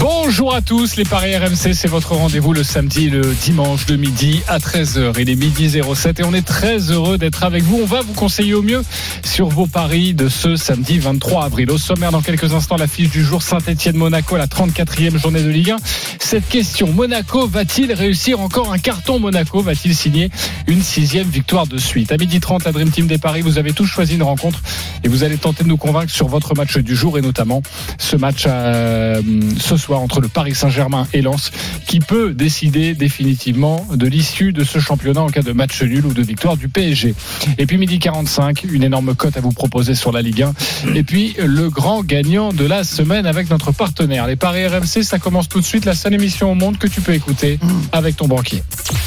Bonjour à tous, les Paris RMC, c'est votre rendez-vous le samedi le dimanche de midi à 13h. Il est midi 07 et on est très heureux d'être avec vous. On va vous conseiller au mieux sur vos paris de ce samedi 23 avril. Au sommaire, dans quelques instants, la fiche du jour Saint-Etienne-Monaco, la 34e journée de Ligue 1. Cette question, Monaco va-t-il réussir encore un carton Monaco Va-t-il signer une sixième victoire de suite? À midi 30, la Dream Team des Paris, vous avez tous choisi une rencontre et vous allez tenter de nous convaincre sur votre match du jour et notamment ce match euh, ce soir entre le Paris Saint-Germain et Lens qui peut décider définitivement de l'issue de ce championnat en cas de match nul ou de victoire du PSG. Et puis midi 45, une énorme cote à vous proposer sur la Ligue 1. Et puis le grand gagnant de la semaine avec notre partenaire. Les Paris RMC, ça commence tout de suite, la seule émission au monde que tu peux écouter avec ton banquier.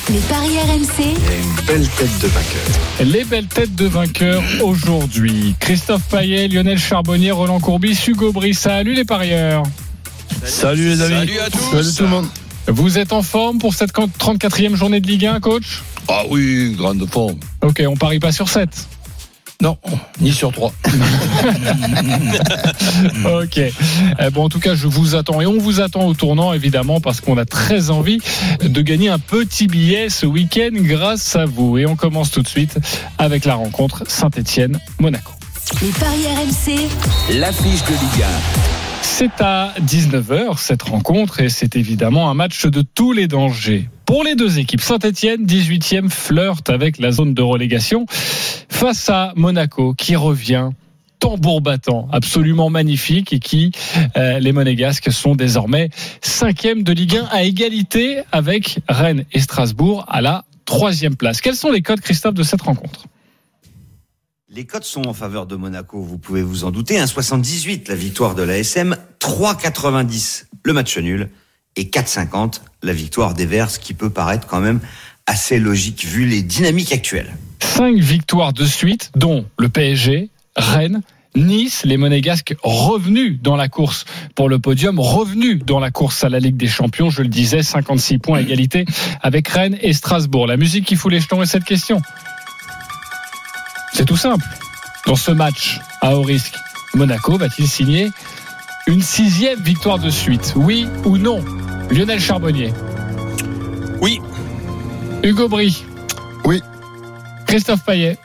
Les paris RMC, une belle tête de vainqueur. Les belles têtes de vainqueurs aujourd'hui. Christophe Payet, Lionel Charbonnier, Roland Courbis, Hugo Brice. Salut les parieurs. Salut les amis. Salut à tous. Salut tout le monde. Vous êtes en forme pour cette 34e journée de Ligue 1, coach? Ah oui, grande forme. Ok, on parie pas sur 7. Non, ni sur 3. Ok. Eh bon, en tout cas, je vous attends et on vous attend au tournant, évidemment, parce qu'on a très envie de gagner un petit billet ce week-end grâce à vous. Et on commence tout de suite avec la rencontre Saint-Etienne-Monaco. les paris RMC, L'affiche de Ligue C'est à 19h cette rencontre et c'est évidemment un match de tous les dangers. Pour les deux équipes, Saint-Etienne, 18e, flirte avec la zone de relégation face à Monaco qui revient tambour battant, absolument magnifique et qui, euh, les Monégasques, sont désormais cinquième de Ligue 1 à égalité avec Rennes et Strasbourg à la troisième place. Quels sont les codes, Christophe, de cette rencontre? Les codes sont en faveur de Monaco, vous pouvez vous en douter. 1,78 la victoire de l'ASM, 3,90 le match nul et 4,50 la victoire des Verts, ce qui peut paraître quand même assez logique vu les dynamiques actuelles. Cinq victoires de suite, dont le PSG, Rennes, Nice, les Monégasques revenus dans la course pour le podium, revenus dans la course à la Ligue des Champions, je le disais, 56 points égalité avec Rennes et Strasbourg. La musique qui fout les jetons est cette question. C'est tout simple. Dans ce match à haut risque, Monaco va-t-il signer une sixième victoire de suite? Oui ou non? Lionel Charbonnier Oui. Hugo Bry Oui. Christophe Payet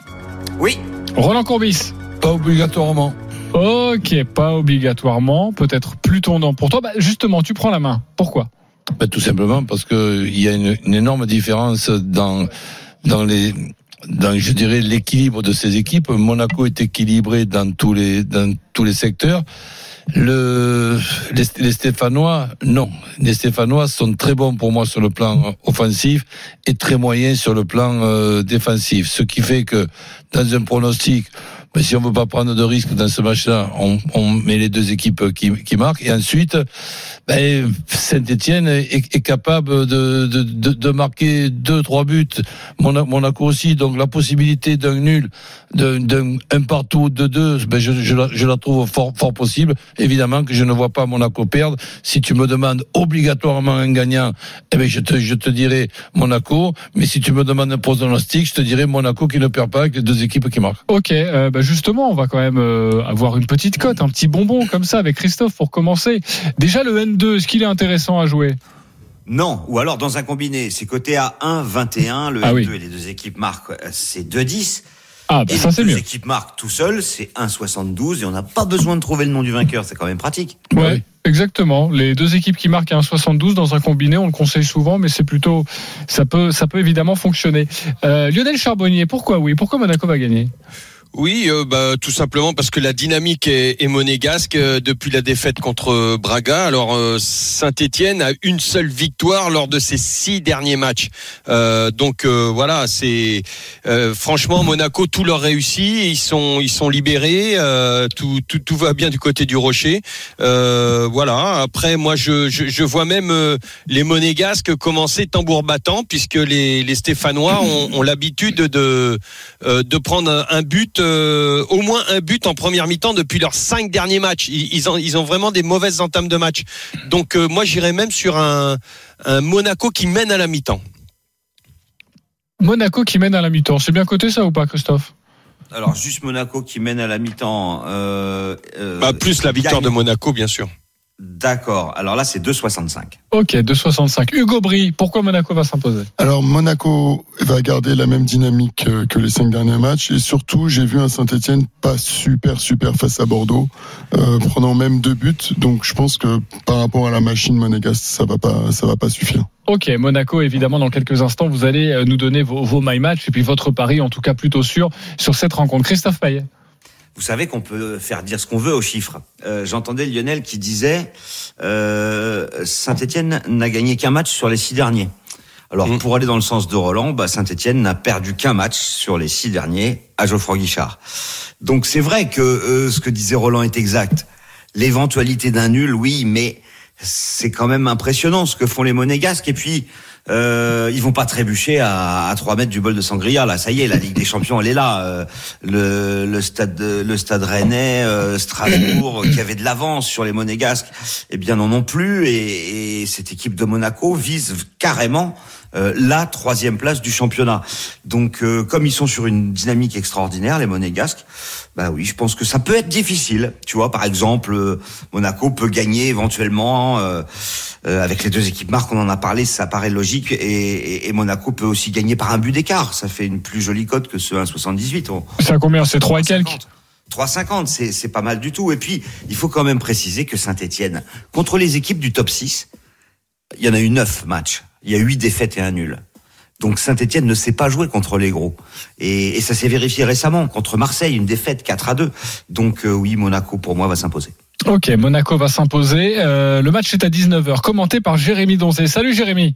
Oui, Roland Courbis Pas obligatoirement. Ok, pas obligatoirement, peut-être plus tendant pour toi. Bah, justement, tu prends la main. Pourquoi? Ben, tout simplement parce que il y a une, une énorme différence dans dans les dans je dirais l'équilibre de ces équipes. Monaco est équilibré dans tous les dans tous les secteurs. Le, les, les Stéphanois, non. Les Stéphanois sont très bons pour moi sur le plan offensif et très moyens sur le plan euh, défensif. Ce qui fait que dans un pronostic, mais si on veut pas prendre de risques dans ce match-là, on, met les deux équipes qui, marquent. Et ensuite, ben, Saint-Etienne est, capable de, de, marquer deux, trois buts. Mona- Monaco aussi. Donc la possibilité d'un nul, d'un un partout, de deux, ben, je, la, trouve fort, possible. Évidemment que je ne vois pas Monaco perdre. Si tu me demandes obligatoirement un gagnant, eh ben, je te, je te dirais Monaco. Mais si tu me demandes un pronostic, je te dirais Monaco qui ne perd pas avec les deux équipes qui marquent. Ok, euh, bah justement, on va quand même euh, avoir une petite cote, un petit bonbon comme ça avec Christophe pour commencer. Déjà le N2, est-ce qu'il est intéressant à jouer? Non, ou alors dans un combiné, c'est coté à 1,21, le Ah N2 oui. et les deux équipes marquent, euh, c'est 2,10. Ah, bah Et ça c'est les deux mieux. équipes marquent tout seul, c'est 1,72 et on n'a pas besoin de trouver le nom du vainqueur, c'est quand même pratique. Ouais, oui. exactement. Les deux équipes qui marquent à 1,72 dans un combiné, on le conseille souvent, mais c'est plutôt, ça peut, ça peut évidemment fonctionner. Euh, Lionel Charbonnier, pourquoi oui? Pourquoi Monaco va gagner? Oui, euh, bah, tout simplement parce que la dynamique est, monégasque euh, depuis la défaite contre euh, Braga. Alors Saint-Étienne a une seule victoire lors de ses six derniers matchs. Euh, donc euh, voilà, c'est euh, franchement Monaco tout leur réussit, ils sont ils sont libérés, euh, tout, va bien du côté du Rocher. Euh, voilà. Après moi je je, vois même euh, les monégasques commencer tambour battant puisque les Stéphanois ont, l'habitude de euh, de prendre un but euh, au moins un but en première mi-temps depuis leurs cinq derniers matchs. Ils, ils ont, ils ont vraiment des mauvaises entames de match. Donc euh, moi j'irais même sur un, un Monaco qui mène à la mi-temps. Monaco qui mène à la mi-temps. C'est bien coté ça ou pas, Christophe? Alors, juste Monaco qui mène à la mi-temps. Euh, euh, Bah, plus la victoire de. Monaco, bien sûr. D'accord. Alors là, c'est 2,65. Ok, 2,65. Hugo Brie, pourquoi Monaco va s'imposer? Alors Monaco va garder la même dynamique que les cinq derniers matchs et surtout j'ai vu un Saint-Etienne pas super super face à Bordeaux, euh, prenant même deux buts. Donc je pense que par rapport à la machine monégasque, ça va pas ça va pas suffire. Ok, Monaco, évidemment, dans quelques instants, vous allez euh, nous donner vos, vos my match et puis votre pari, en tout cas plutôt sûr, sur cette rencontre. Christophe Payet. Vous savez qu'on peut faire dire ce qu'on veut aux chiffres. Euh, J'entendais Lionel qui disait euh, Saint-Etienne n'a gagné qu'un match sur les six derniers. Alors Mm. pour aller dans le sens de Roland, bah, Saint-Etienne n'a perdu qu'un match sur les six derniers à Geoffroy Guichard. Donc c'est vrai que euh, ce que disait Roland est exact. L'éventualité d'un nul, oui, mais c'est quand même impressionnant ce que font les Monégasques. Et puis euh, ils vont pas trébucher à, à 3 mètres du bol de Sangria. Là, ça y est, la Ligue des Champions, elle est là. Euh, le, le stade, le stade Rennais, euh, Strasbourg, qui avait de l'avance sur les Monégasques, eh bien n'en ont plus. Et, et cette équipe de Monaco vise carrément euh, la troisième place du championnat. Donc, euh, comme ils sont sur une dynamique extraordinaire, les Monégasques, bah oui, je pense que ça peut être difficile. Tu vois, par exemple, euh, Monaco peut gagner éventuellement euh, euh, avec les deux équipes marques. On en a parlé, ça paraît logique. Et, et- et Monaco peut aussi gagner par un but d'écart. Ça fait une plus jolie cote que ce 1,78. On- C'est à combien C'est 3 et quelques? 3,50, c'est c'est pas mal du tout. Et puis, il faut quand même préciser que Saint-Etienne, contre les équipes du top 6, il y en a eu 9 matchs. Il y a 8 défaites et un nul. Donc Saint-Etienne ne sait pas jouer contre les gros. Et, et ça s'est vérifié récemment contre Marseille, une défaite 4 à 2. Donc euh, oui, Monaco pour moi va s'imposer. Ok, Monaco va s'imposer. Euh, le match est à 19h, commenté par Jérémy Donzé. Salut Jérémy.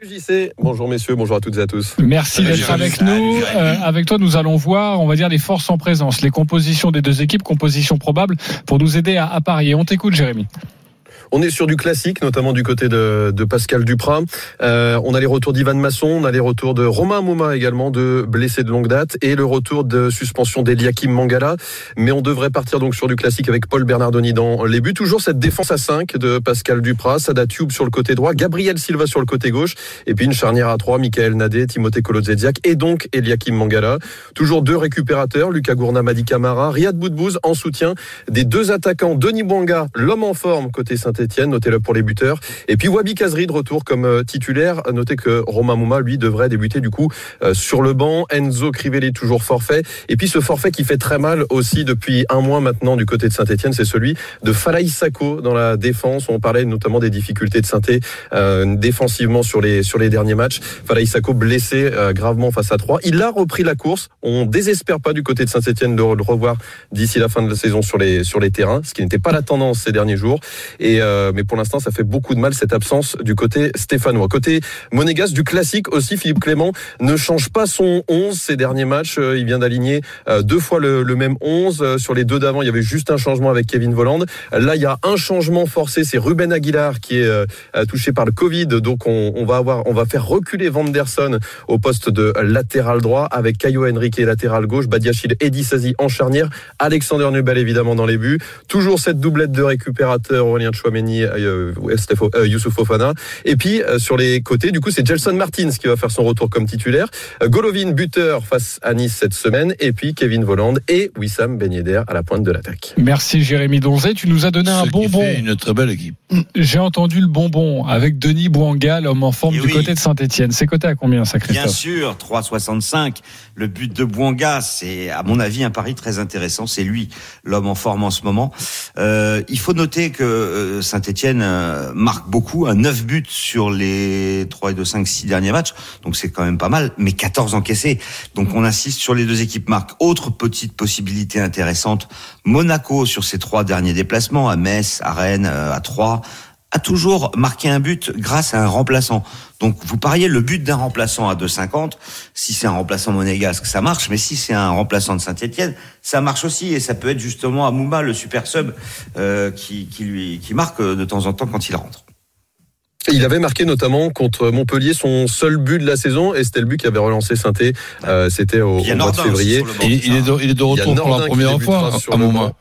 JC, bonjour messieurs, bonjour à toutes et à tous. Merci d'être avec nous. Euh, avec toi, nous allons voir, on va dire, les forces en présence, les compositions des deux équipes, compositions probables, pour nous aider à, à parier. On t'écoute, Jérémy. On est sur du classique, notamment du côté de, Pascal Duprat. Euh, on a les retours d'Ivan Masson, on a les retours de Romain Mouma également, de blessés de longue date, et le retour de suspension d'Eliakim Mangala. Mais on devrait partir donc sur du classique avec Paul Bernardoni dans les buts. Toujours cette défense à 5 de Pascal Duprat, Sada Tube sur le côté droit, Gabriel Silva sur le côté gauche, et puis une charnière à 3, Michael Nadé, Timothée Kolodziejczak et donc Eliakim Mangala. Toujours deux récupérateurs, Lucas Gourna, Madi Camara, Riyad Boudbouz en soutien des deux attaquants, Denis Bouanga, l'homme en forme côté Notez-le pour les buteurs, et puis Wabi Kazri de retour comme euh, titulaire. Notez que Romain Mouma, lui, devrait débuter du coup euh, sur le banc. Enzo Crivelli toujours forfait. Et puis ce forfait qui fait très mal aussi depuis un mois maintenant du côté de Saint-Etienne, c'est celui de Falaï Sako dans la défense. On parlait notamment des difficultés de Saint-Etienne euh, défensivement sur les, sur les derniers matchs. Falaï Sako blessé euh, gravement face à 3. Il a repris la course. On désespère pas du côté de Saint-Etienne de le revoir d'ici la fin de la saison sur les, sur les terrains, ce qui n'était pas la tendance ces derniers jours. Et, euh, mais pour l'instant, ça fait beaucoup de mal cette absence du côté stéphanois. Côté monégasque, du classique aussi, Philippe Clément ne change pas son 11 ces derniers matchs. Euh, Il vient d'aligner euh, deux fois le, même 11. Euh, Sur les deux d'avant, il y avait juste un changement avec Kevin Voland. Là, il y a un changement forcé, c'est Ruben Aguilar qui est euh, euh, touché par le Covid. Donc, on, va avoir, on va faire reculer Vanderson au poste de latéral droit avec Caio Henrique latéral gauche, Badiachil Eddy Sazi en charnière, Alexander Nubel évidemment dans les buts. Toujours cette doublette de récupérateurs, Aurélien Chouameni, euh, Stefo- euh, Youssouf Fofana. Et puis euh, sur les côtés, du coup, c'est Gelson Martins qui va faire son retour comme titulaire. Euh, Golovin buteur face à Nice cette semaine. Et puis Kevin Voland et Wissam Ben Yedder à la pointe de l'attaque. Merci Jérémy Donzé. Tu nous as donné un Ce qui bonbon. fait une très belle équipe. J'ai entendu le bonbon avec Denis Bouanga, l'homme en forme Eh du oui. côté de Saint-Etienne. C'est coté à combien, ça, Bien Christophe sûr, 3,65. Le but de Bouanga, c'est à mon avis un pari très intéressant. C'est lui, l'homme en forme en ce moment. Euh, il faut noter que euh, Saint-Etienne marque beaucoup, un 9 buts sur les 3 et 2, 5, 6 derniers matchs. Donc c'est quand même pas mal, mais 14 encaissés. Donc on insiste sur les deux équipes marques. Autre petite possibilité intéressante, Monaco sur ses trois derniers déplacements, à Metz, à Rennes, euh, à Troyes, a toujours marqué un but grâce à un remplaçant. Donc vous pariez le but d'un remplaçant à 2,50. Si c'est un remplaçant monégasque, ça marche. Mais si c'est un remplaçant de Saint-Etienne, ça marche aussi. Et ça peut être justement Amouma, le super sub, euh, qui, qui, lui, qui marque de temps en temps quand il rentre. Il avait marqué notamment contre Montpellier son seul but de la saison et c'était le but qui avait relancé saint euh, C'était au, mois de février. banc. Il, il est de, il est de retour pour la première fois sur à le moment.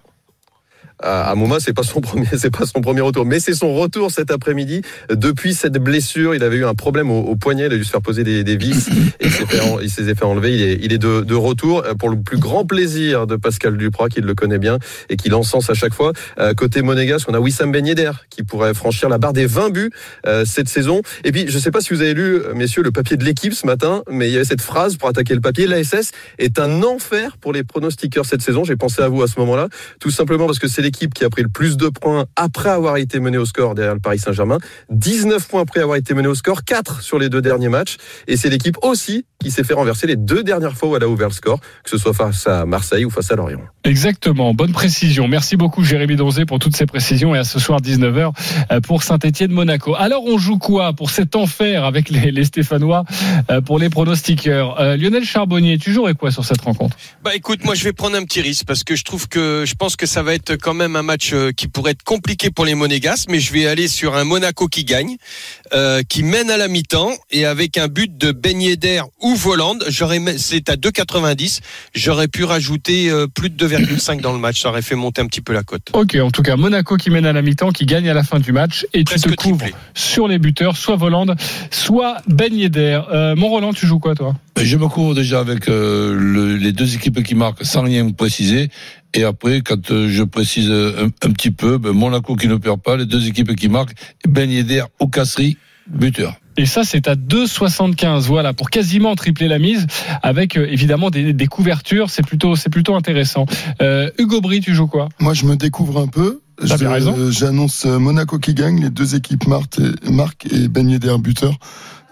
À à Mouma, c'est pas son premier, c'est pas son premier retour, mais c'est son retour cet après-midi. Depuis cette blessure, il avait eu un problème au, au poignet, il a dû se faire poser des, des vis et il s'est fait, enlever. Il est, il est de, de retour euh, pour le plus grand plaisir de Pascal Duprat, qui le connaît bien et qui l'encense à chaque fois. Euh, côté monégasque, on a Wissam Ben Yedder qui pourrait franchir la barre des 20 buts euh, cette saison. Et puis, je sais pas si vous avez lu, euh, messieurs, le papier de l'équipe ce matin, mais il y avait cette phrase pour attaquer le papier. L'ASS est un enfer pour les pronostiqueurs cette saison. J'ai pensé à vous à ce moment-là, tout simplement parce que c'est l'équipe qui a pris le plus de points après avoir été menée au score derrière le Paris Saint-Germain. 19 points après avoir été menée au score, 4 sur les deux derniers matchs. Et c'est l'équipe aussi qui s'est fait renverser les deux dernières fois où elle a ouvert le score, que ce soit face à Marseille ou face à Lorient. Exactement, bonne précision. Merci beaucoup Jérémy Donzé pour toutes ces précisions et à ce soir 19h euh, pour Saint-Etienne-Monaco. Alors on joue quoi pour cet enfer avec les, les Stéphanois euh, pour les pronostiqueurs? Euh, Lionel Charbonnier, tu jouerais quoi sur cette rencontre? Bah écoute, moi je vais prendre un petit risque parce que je trouve que je pense que ça va être quand même un match euh, qui pourrait être compliqué pour les Monégasques, mais je vais aller sur un Monaco qui gagne, euh, qui mène à la mi-temps et avec un but de Ben Yedder ou Voland, j'aurais c'est à 2,90, j'aurais pu rajouter euh, plus de 2,5 dans le match, ça aurait fait monter un petit peu la cote. Ok, en tout cas Monaco qui mène à la mi-temps, qui gagne à la fin du match et tu te couvres triplé. sur les buteurs, soit Voland, soit Ben Yedder. Euh, mon Roland, tu joues quoi toi? Je me couvre déjà avec euh, le- les deux équipes qui marquent sans rien préciser. Et après, quand euh, je précise un, un petit peu, ben, Monaco qui ne perd pas, les deux équipes qui marquent, Ben Yedder ou Casserie, buteur. Et ça, c'est à 2,75. Voilà, pour quasiment tripler la mise, avec euh, évidemment des, des couvertures. C'est plutôt, c'est plutôt intéressant. Euh, Hugo Bry, tu joues quoi? Moi, je me découvre un peu. Euh, J'annonce euh, Monaco qui gagne, les deux équipes marquent et, Marc et Ben Yedder buteur.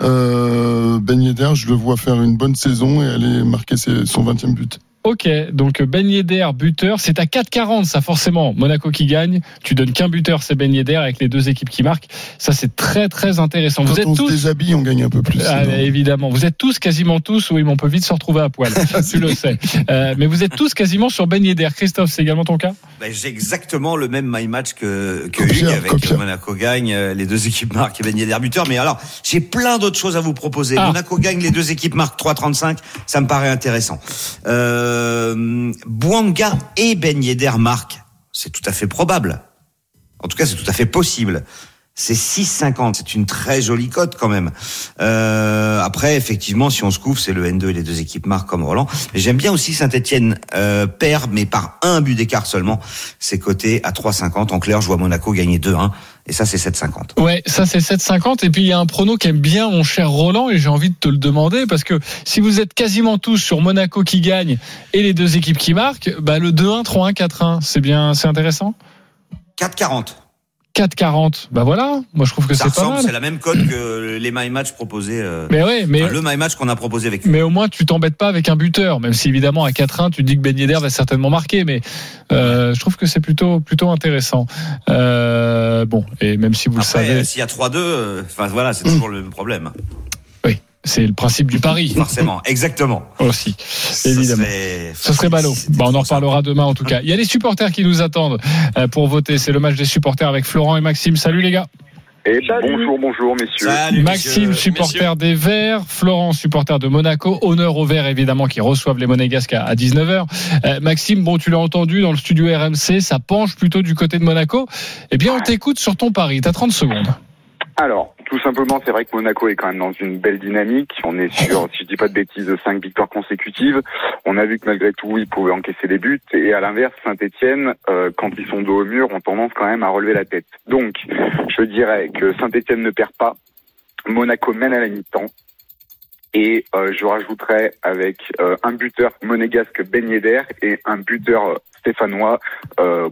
Euh, ben Yedder, je le vois faire une bonne saison et aller marquer ses- son 20e but. Ok, donc Ben Yedder, buteur, c'est à 4,40 ça forcément. Monaco qui gagne, tu donnes qu'un buteur, c'est Ben Yedder avec les deux équipes qui marquent. Ça c'est très très intéressant. Vous êtes on se tous, déshabille, on gagne un peu plus. Ah, évidemment, vous êtes tous quasiment tous, oui, mais on peut vite se retrouver à poil. tu le sais. Euh, mais vous êtes tous quasiment sur Ben Yedder. Christophe, c'est également ton cas? Ben, j'ai exactement le même my match que, que Hugues avec Monaco gagne, euh, les deux équipes marquent et Ben Yedder buteur. Mais alors, j'ai plein d'autres choses à vous proposer. Ah. Monaco gagne, les deux équipes marquent 3,35. Ça me paraît intéressant. Euh, Bouanga et Ben marquent. C'est tout à fait probable. En tout cas, c'est tout à fait possible. C'est 6,50. C'est une très jolie cote quand même. Euh, après, effectivement, si on se couvre, c'est le N2 et les deux équipes marquent comme Roland. Mais j'aime bien aussi Saint-Etienne euh, perd, mais par un but d'écart seulement. C'est coté à 3,50. En clair, je vois Monaco gagner 2-1. Et ça, c'est 7,50. Ouais, ça c'est 7,50. Et puis il y a un prono qui aime bien mon cher Roland et j'ai envie de te le demander parce que si vous êtes quasiment tous sur Monaco qui gagne et les deux équipes qui marquent, bah le 2-1, 3-1, 4-1, c'est bien, c'est intéressant? 4,40. 4,40. Bah voilà, moi je trouve que c'est pas ressemble, c'est mal. la même cote que les My Match proposés. euh, Mais ouais, mais enfin, le My Match qu'on a proposé avec mais au moins tu t'embêtes pas avec un buteur, même si évidemment à 4-1 tu dis que Ben Yedder va certainement marquer, mais euh, je trouve que c'est plutôt plutôt intéressant. Euh, bon, et même si vous le savez, s'il y a 3-2, euh, enfin voilà, c'est toujours le même problème. C'est le principe du pari Forcément, exactement. aussi. Ça Évidemment. serait- Ce serait ballot. Bah, on en reparlera demain en tout cas. Il y a les supporters qui nous attendent euh, pour voter. C'est le match des supporters avec Florent et Maxime. Salut les gars. Et bonjour, bonjour messieurs. Salut, Maxime, messieurs. supporter des Verts. Florent, supporter de Monaco. Honneur aux Verts évidemment qui reçoivent les Monégasques à, à 19h. Euh, Maxime, bon tu l'as entendu dans le studio RMC, ça penche plutôt du côté de Monaco. Eh bien on t'écoute sur ton pari. T'as 30 secondes. Alors, tout simplement, c'est vrai que Monaco est quand même dans une belle dynamique. On est sur, si je dis pas de bêtises, cinq victoires consécutives. On a vu que malgré tout, ils pouvaient encaisser des buts. Et à l'inverse, Saint-Etienne, quand ils sont dos au mur, ont tendance quand même à relever la tête. Donc, je dirais que Saint-Etienne ne perd pas. Monaco mène à la mi-temps. Et euh, je rajouterais avec euh, un buteur monégasque Ben et un buteur euh, stéphanois euh.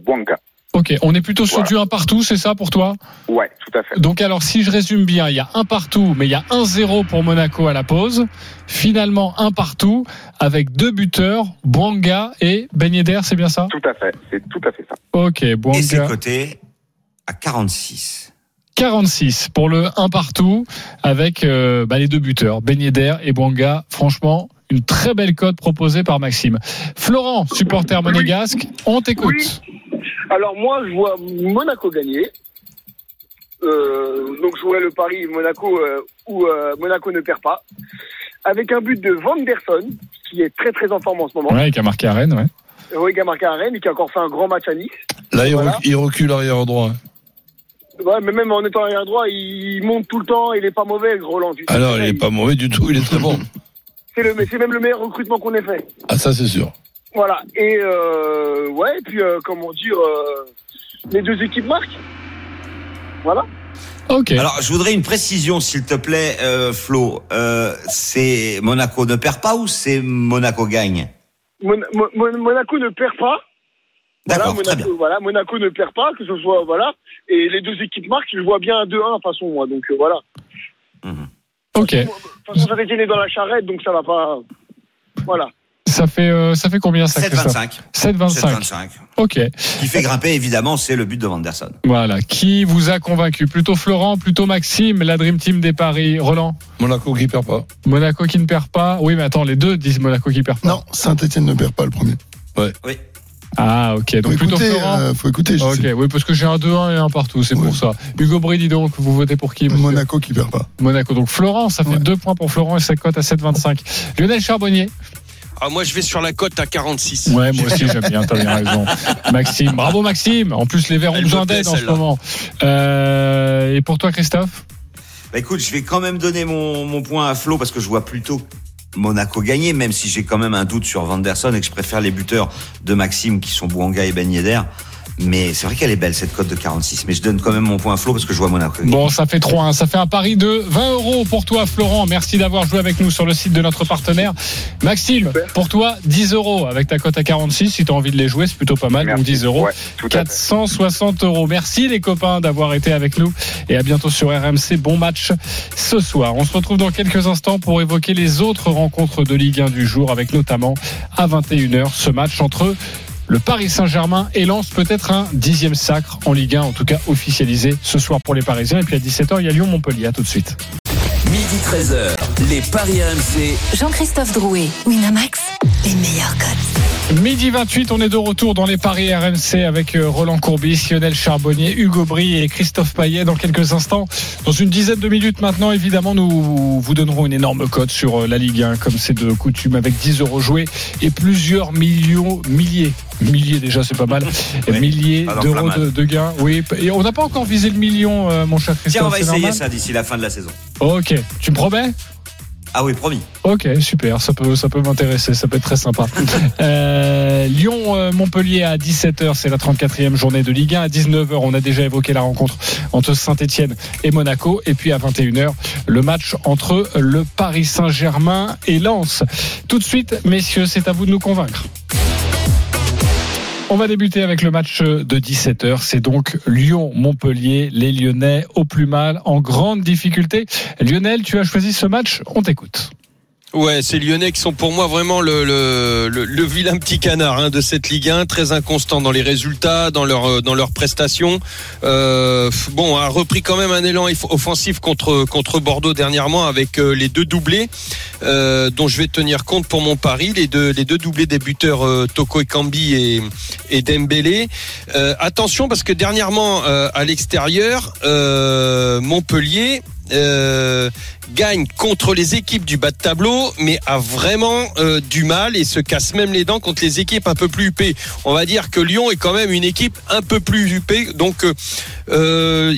Ok, on est plutôt sur Voilà. du 1 partout, c'est ça pour toi? Ouais, tout à fait. Donc alors si je résume bien, il y a un partout, mais il y a 1-0 pour Monaco à la pause. Finalement un partout avec deux buteurs, Bouanga et Ben Yedder, c'est bien ça? Tout à fait. C'est tout à fait ça. Ok, Et c'est Bouanga. coté à 46. 46 pour le 1 partout avec euh, bah, les deux buteurs, Ben Yedder et Bouanga. Franchement, une très belle cote proposée par Maxime. Florent, supporter monégasque, on t'écoute. Alors moi, je vois Monaco gagner. Euh, donc je jouerai le pari Monaco euh, où euh, Monaco ne perd pas. Avec un but de Vanderson, qui est très très en forme en ce moment. Ouais, qui a marqué à Rennes, ouais. Oui, qui a marqué à Rennes et qui a encore fait un grand match à Nice. Là, il, Voilà. rec- il recule arrière droit. Ouais, mais même en étant arrière droit, il monte tout le temps, il est pas mauvais, Roland. tu sais. Alors, il est pas mauvais du tout, il est très bon. C'est le, mais c'est même le meilleur recrutement qu'on ait fait. Ah, ça, c'est sûr. Voilà. Et euh, ouais, et puis euh, comment dire, euh, les deux équipes marquent. Voilà. Ok. Alors, je voudrais une précision, s'il te plaît, euh, Flo. Euh, c'est Monaco ne perd pas ou c'est Monaco gagne Mon- Mon- Mon- Monaco ne perd pas. Voilà, très Monaco, bien. voilà, Monaco ne perd pas, que ce soit voilà. Et les deux équipes marquent, je vois bien un 2-1 de toute façon, moi. Donc euh, voilà. Ok. De toute façon, Saint-Etienne est dans la charrette, donc ça va pas. Voilà. Ça fait, euh, ça fait combien ça 7-25. 7-25. 7-25. Ok. Qui fait grimper, évidemment, c'est le but de Vanderson. Voilà. Qui vous a convaincu? Plutôt Florent, plutôt Maxime, la Dream Team des Paris. Roland? Monaco qui perd pas. Monaco qui ne perd pas. Oui, mais attends, les deux disent Monaco qui perd pas. Non, Saint-Etienne ne perd pas le premier. Ouais. Oui. Ah, ok. Faut Donc plutôt écouter, Florent? euh, faut écouter. je Ok, sais. oui, parce que j'ai un 2-1 et un partout, c'est Ouais. pour ça. Hugo Bry, dis donc, vous votez pour qui Monaco qui perd pas. Monaco. Donc Florent, ça fait Ouais. deux points pour Florent et sa cote à 7,25. Lionel Charbonnier. Ah, moi, je vais sur la cote à 46. Ouais, moi aussi j'aime bien, t'as bien raison. Maxime, bravo Maxime. En plus les Verts ont besoin d'aide en ce moment. Euh, et pour toi Christophe? Bah écoute, je vais quand même donner mon, mon point à Flo parce que je vois plutôt Monaco gagner, même si j'ai quand même un doute sur Vanderson et que je préfère les buteurs de Maxime qui sont Bouanga et Ben Yedder. Mais c'est vrai qu'elle est belle cette cote de 46. Mais je donne quand même mon point à Flo parce que je vois Monaco gagner. Bon, ça fait 3-1. Ça fait un pari de 20 euros pour toi, Florent. Merci d'avoir joué avec nous sur le site de notre partenaire. Maxime, pour toi, 10 euros avec ta cote à 46. Si tu as envie de les jouer, c'est plutôt pas mal. Merci. Donc 10 euros. Ouais, tout à fait. 460 euros. Merci les copains d'avoir été avec nous et à bientôt sur RMC. Bon match ce soir. On se retrouve dans quelques instants pour évoquer les autres rencontres de Ligue 1 du jour avec notamment à 21h ce match entre le Paris Saint-Germain et lance peut-être un dixième sacre en Ligue 1, en tout cas officialisé ce soir pour les Parisiens. Et puis à 17h, il y a Lyon-Montpellier. À tout de suite. Midi 13h, les Paris RMC. Jean-Christophe Drouet, Winamax, les meilleurs codes. Midi 28, on est de retour dans les paris RMC avec euh, Roland Courbis, Lionel Charbonnier, Hugo Bry et Christophe Payet dans quelques instants. Dans une dizaine de minutes maintenant, évidemment, nous vous donnerons une énorme cote sur euh, la Ligue 1, comme c'est de coutume, avec 10 euros joués et plusieurs millions, milliers, milliers déjà, c'est pas mal, Ouais, milliers pas d'euros de, de gains. Oui, et on n'a pas encore visé le million, euh, mon cher Christophe. Tiens, on va essayer ça d'ici la fin de la saison. Ok, tu me promets? Ah oui, promis. Ok, super, ça peut, ça peut m'intéresser, ça peut être très sympa. Euh, Lyon-Montpellier à 17h, c'est la 34e journée de Ligue 1. À 19h, on a déjà évoqué la rencontre entre Saint-Etienne et Monaco. Et puis à 21h, le match entre le Paris Saint-Germain et Lens. Tout de suite, messieurs, c'est à vous de nous convaincre. On va débuter avec le match de 17h. C'est donc Lyon-Montpellier. Les Lyonnais au plus mal, en grande difficulté. Lionel, tu as choisi ce match. On t'écoute. Ouais, ces Lyonnais qui sont pour moi vraiment le, le, le, le vilain petit canard hein, de cette Ligue 1, très inconstant dans les résultats, dans leur euh, dans leurs prestations. Euh, bon, a repris quand même un élan offensif contre contre Bordeaux dernièrement avec euh, les deux doublés euh, dont je vais tenir compte pour mon pari, les deux les deux doublés des buteurs euh, Toko Ekambi et et Dembélé. Euh, attention parce que dernièrement à l'extérieur, Montpellier euh, gagne contre les équipes du bas de tableau, mais a vraiment euh, du mal et se casse même les dents contre les équipes un peu plus huppées. On va dire que Lyon est quand même une équipe un peu plus huppée, donc euh,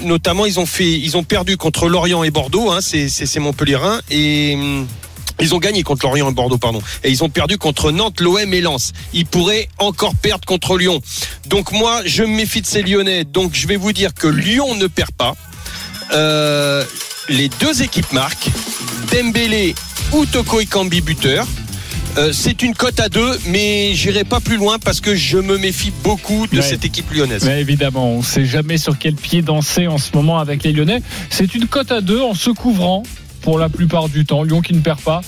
notamment ils ont perdu contre Lorient et Bordeaux, hein, c'est Montpellierin et hum, ils ont gagné contre Lorient et Bordeaux, pardon. Et ils ont perdu contre Nantes, l'OM et Lens. Ils pourraient encore perdre contre Lyon. Donc moi, je me méfie de ces Lyonnais. Donc je vais vous dire que Lyon ne perd pas. Euh, les deux équipes marquent. Dembélé ou Toko Ekambi buteur. Euh, c'est une cote à deux, mais j'irai pas plus loin parce que je me méfie beaucoup de Ouais. cette équipe lyonnaise. Mais évidemment, on ne sait jamais sur quel pied danser en ce moment avec les Lyonnais. C'est une cote à deux en se couvrant pour la plupart du temps. Lyon qui ne perd pas.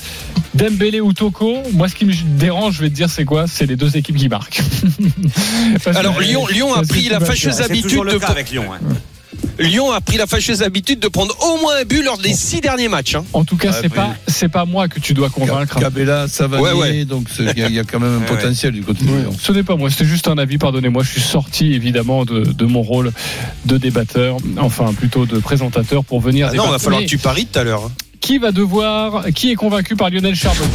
Dembélé ou Toko, moi ce qui me dérange, je vais te dire, c'est quoi? C'est les deux équipes qui marquent. Alors Lyon, Lyon a pris la fâcheuse habitude de avec Lyon. hein. Lyon a pris la fâcheuse habitude de prendre au moins un but lors des six derniers matchs. hein. En tout cas, Ouais, c'est pas c'est pas moi que tu dois convaincre. Cabella, Savanier, Ouais, ouais. donc il y, a- il y a quand même un Ouais, potentiel du côté de Lyon. Ce n'est pas moi, c'était juste un avis, pardonnez-moi. Je suis sorti évidemment de, de mon rôle de débatteur, enfin plutôt de présentateur pour venir Ah non, débattre. va falloir Mais que tu paries tout à l'heure. hein. Qui va devoir, qui est convaincu par Lionel Charbonneau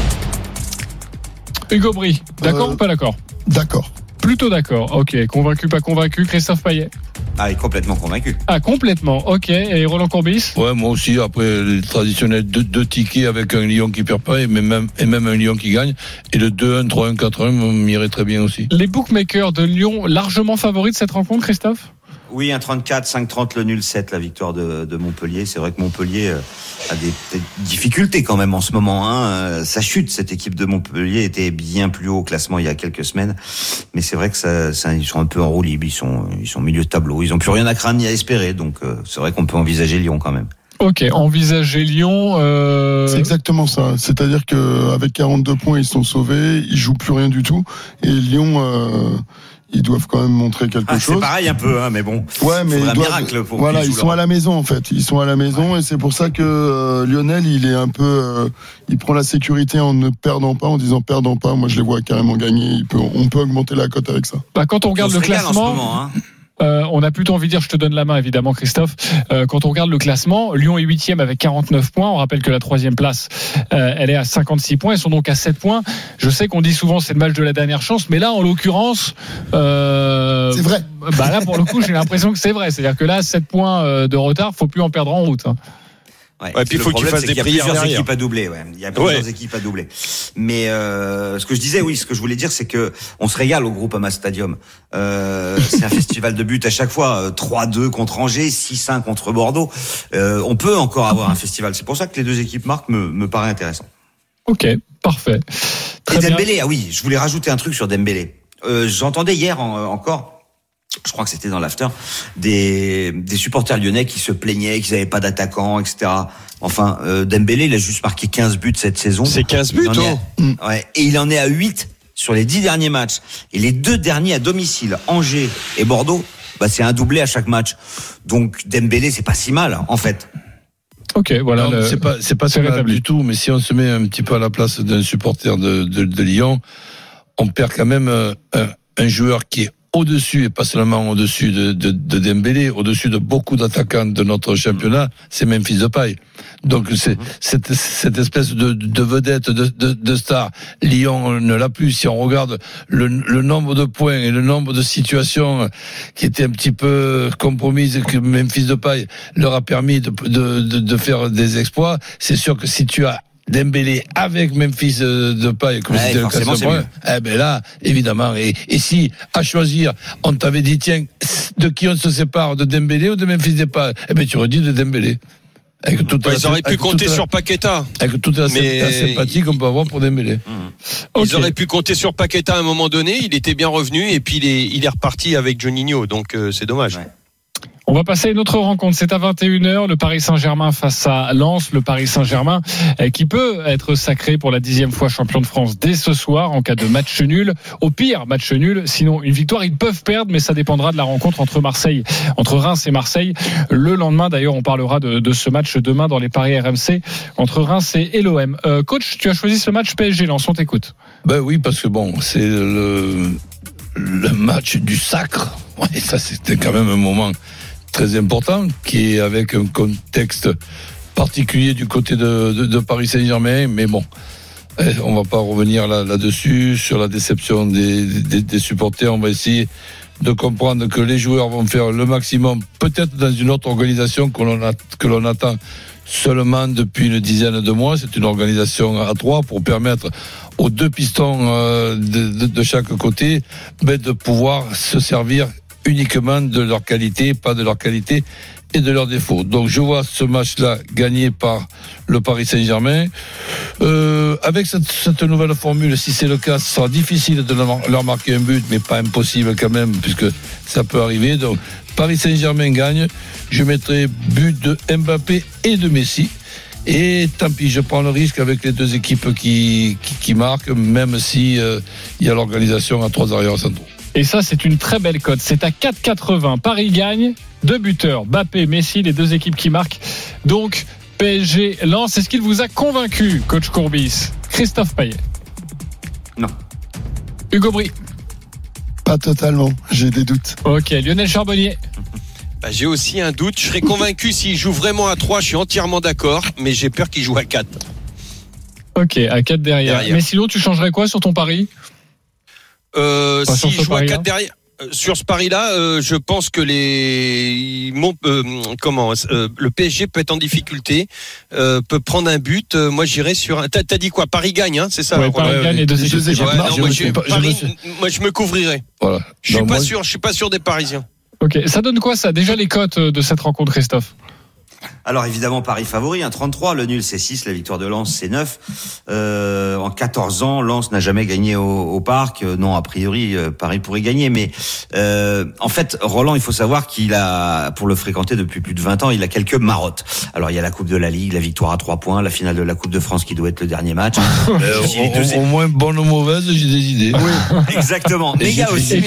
Hugo Bry, d'accord Euh, ou pas d'accord? D'accord. Plutôt d'accord, ok. Convaincu, pas convaincu, Christophe Payet? Ah, il est complètement convaincu. Ah, complètement, ok. Et Roland Courbis Ouais, moi aussi, après les traditionnels deux, deux tickets avec un Lyon qui perd pas et même, et même un Lyon qui gagne. Et le 2-1, 3-1, 4-1 m'irait très bien aussi. Les bookmakers de Lyon, largement favoris de cette rencontre, Christophe? Oui, un 34, 5-30, le nul 7, la victoire de, de Montpellier. C'est vrai que Montpellier euh, a des, des difficultés quand même en ce moment. Hein. Euh, Ça chute, cette équipe de Montpellier était bien plus haut au classement il y a quelques semaines. Mais c'est vrai que ça, ça, ils sont un peu en roue libre. Ils sont, ils sont au milieu de tableau. Ils ont plus rien à craindre ni à espérer. Donc euh, c'est vrai qu'on peut envisager Lyon quand même. Ok, envisager Lyon. euh, C'est exactement ça. C'est-à-dire que avec 42 points, ils sont sauvés, ils jouent plus rien du tout. Et Lyon, euh, ils doivent quand même montrer quelque Ah, c'est chose. pareil un peu, hein, mais bon. Ouais, mais ils doivent- miracle pour voilà, ils sont leur- à la maison en fait. Ils sont à la maison et c'est pour ça que euh, Lionel, il est un peu, euh, il prend la sécurité en ne perdant pas, en disant perdant pas. Moi, je les vois carrément gagner. Il peut, on peut augmenter la cote avec ça. bah, quand on regarde On le en ce classement, moment, hein. Euh, on a plutôt envie de dire, je te donne la main évidemment Christophe, Euh, quand on regarde le classement, Lyon est huitième avec 49 points, on rappelle que la troisième place, euh, elle est à 56 points, ils sont donc à 7 points. Je sais qu'on dit souvent c'est le match de la dernière chance, mais là en l'occurrence... Euh, C'est vrai. Bah là pour le coup j'ai l'impression que c'est vrai, c'est-à-dire que là 7 points euh, de retard, faut plus en perdre en route. hein. Ouais, Ouais, puis il faut qu'il problème, fasse c'est des qu'il y a prières plusieurs derrière. équipes à doubler. Ouais. Il y a plusieurs Ouais. équipes à doubler. Mais euh, ce que je disais, oui, ce que je voulais dire, c'est que on se régale au groupe Ama Stadium. Euh, c'est un festival de buts à chaque fois. euh, 3-2 contre Angers, 6-1 contre Bordeaux. Euh, on peut encore avoir un festival. C'est pour ça que les deux équipes marquent me, me paraît intéressant. Ok, parfait. Et Très bien. Dembélé, ah oui, je voulais rajouter un truc sur Dembélé. Euh, J'entendais hier en- encore, je crois que c'était dans l'after, des, des supporters lyonnais qui se plaignaient qu'ils n'avaient pas d'attaquant, etc. Enfin, euh, Dembélé, il a juste marqué 15 buts cette saison. C'est 15 buts, oh. à- ouais, et il en est à 8 sur les 10 derniers matchs. Et les deux derniers à domicile, Angers et Bordeaux, bah, c'est un doublé à chaque match. Donc Dembélé, c'est pas si mal, en fait. Ok, voilà. Le- c'est pas, c'est pas si mal du tout, mais si on se met un petit peu à la place d'un supporter de, de, de Lyon, on perd quand même euh, un, un joueur qui est au-dessus, et pas seulement au-dessus de, de, de Dembélé, au-dessus de beaucoup d'attaquants de notre championnat, c'est Memphis Depay. Donc c'est cette, cette espèce de, de vedette, de, de, de star. Lyon ne l'a plus. Si on regarde le, le nombre de points et le nombre de situations qui étaient un petit peu compromises que Memphis Depay leur a permis de, de, de, de faire des exploits, c'est sûr que si tu as Dembélé avec Memphis euh, Depay, comme Ouais, mieux. eh ben là, évidemment. Et, et si, à choisir, on t'avait dit, tiens, de qui on se sépare, de Dembélé ou de Memphis Depay? Eh ben, tu aurais dit de Dembélé. Avec toute Ouais, la- ils auraient pu avec compter la- sur Paqueta. Avec toute la, Mais- la sympathie qu'on peut avoir pour Dembélé. Ok. Ils auraient pu compter sur Paqueta à un moment donné. Il était bien revenu et puis il est, il est reparti avec Juninho. Donc euh, c'est dommage. Ouais. On va passer à une autre rencontre. C'est à 21h. Le Paris Saint-Germain face à Lens. Le Paris Saint-Germain euh, qui peut être sacré pour la dixième fois champion de France dès ce soir en cas de match nul. Au pire, match nul. Sinon, une victoire. Ils peuvent perdre, mais ça dépendra de la rencontre entre Marseille, entre Reims et Marseille. Le lendemain, d'ailleurs, on parlera de, ce match demain dans les paris RMC entre Reims et, l'OM. Euh, coach, tu as choisi ce match PSG Lens. On t'écoute. Ben oui, parce que bon, c'est le, le match du sacre. Ouais, ça, c'était quand même un moment très important qui est avec un contexte particulier du côté de, Paris Saint-Germain. Mais bon, eh, on va pas revenir là- là-dessus sur la déception des, supporters. On va essayer de comprendre que les joueurs vont faire le maximum, peut-être dans une autre organisation que l'on attend seulement depuis une dizaine de mois. C'est une organisation à trois pour permettre aux deux pistons euh, de, chaque côté de pouvoir se servir uniquement de leur qualité, pas de leur qualité et de leurs défauts. Donc je vois ce match-là gagné par le Paris Saint-Germain. Euh, avec cette, nouvelle formule, si c'est le cas, ce sera difficile de leur marquer un but, mais pas impossible quand même, puisque ça peut arriver. Donc Paris Saint-Germain gagne. Je mettrai but de Mbappé et de Messi. Et tant pis, je prends le risque avec les deux équipes qui, qui, marquent, même si euh, il y a l'organisation à trois arrières centraux. Et ça, c'est une très belle cote. C'est à 4,80. Paris gagne deux buteurs, Bappé, Messi, les deux équipes qui marquent. Donc, PSG lance. Est-ce qu'il vous a convaincu, coach Courbis? Christophe Payet Non. Hugo Bry Pas totalement, j'ai des doutes. Ok, Lionel Charbonnier Bah, j'ai aussi un doute. Je serais convaincu s'il joue vraiment à 3, je suis entièrement d'accord, mais j'ai peur qu'il joue à 4. Ok, à 4 derrière. Derrière. Mais sinon, tu changerais quoi sur ton pari? Euh, Pas joue à pari-là 4 derrière. euh, Sur ce pari-là, euh, je pense que les euh, comment euh, le PSG peut être en difficulté, peut prendre un but. Moi, j'irais sur. un- T'as dit quoi? Paris gagne, hein, c'est ça? Ouais, Paris gagne, les deux équipes Ouais, non, moi, je je, me je moi, je couvrirai. Voilà. Je suis pas moi, sûr. Je suis pas sûr des Parisiens. Ok, ça donne quoi ça? Déjà les cotes de cette rencontre, Christophe? Alors évidemment, Paris favori, un 33, le nul c'est 6, la victoire de Lens c'est 9. Euh, en 14 ans, Lens n'a jamais gagné au, au parc. Euh, non, a priori, euh, Paris pourrait gagner. Mais euh, en fait, Roland, il faut savoir qu'il a, pour le fréquenter depuis plus de 20 ans, il a quelques marottes. Alors il y a la Coupe de la Ligue, la victoire à 3 points, la finale de la Coupe de France qui doit être le dernier match. euh, au, moins, bonne ou mauvaise, j'ai des idées. Exactement. Mais il y a aussi.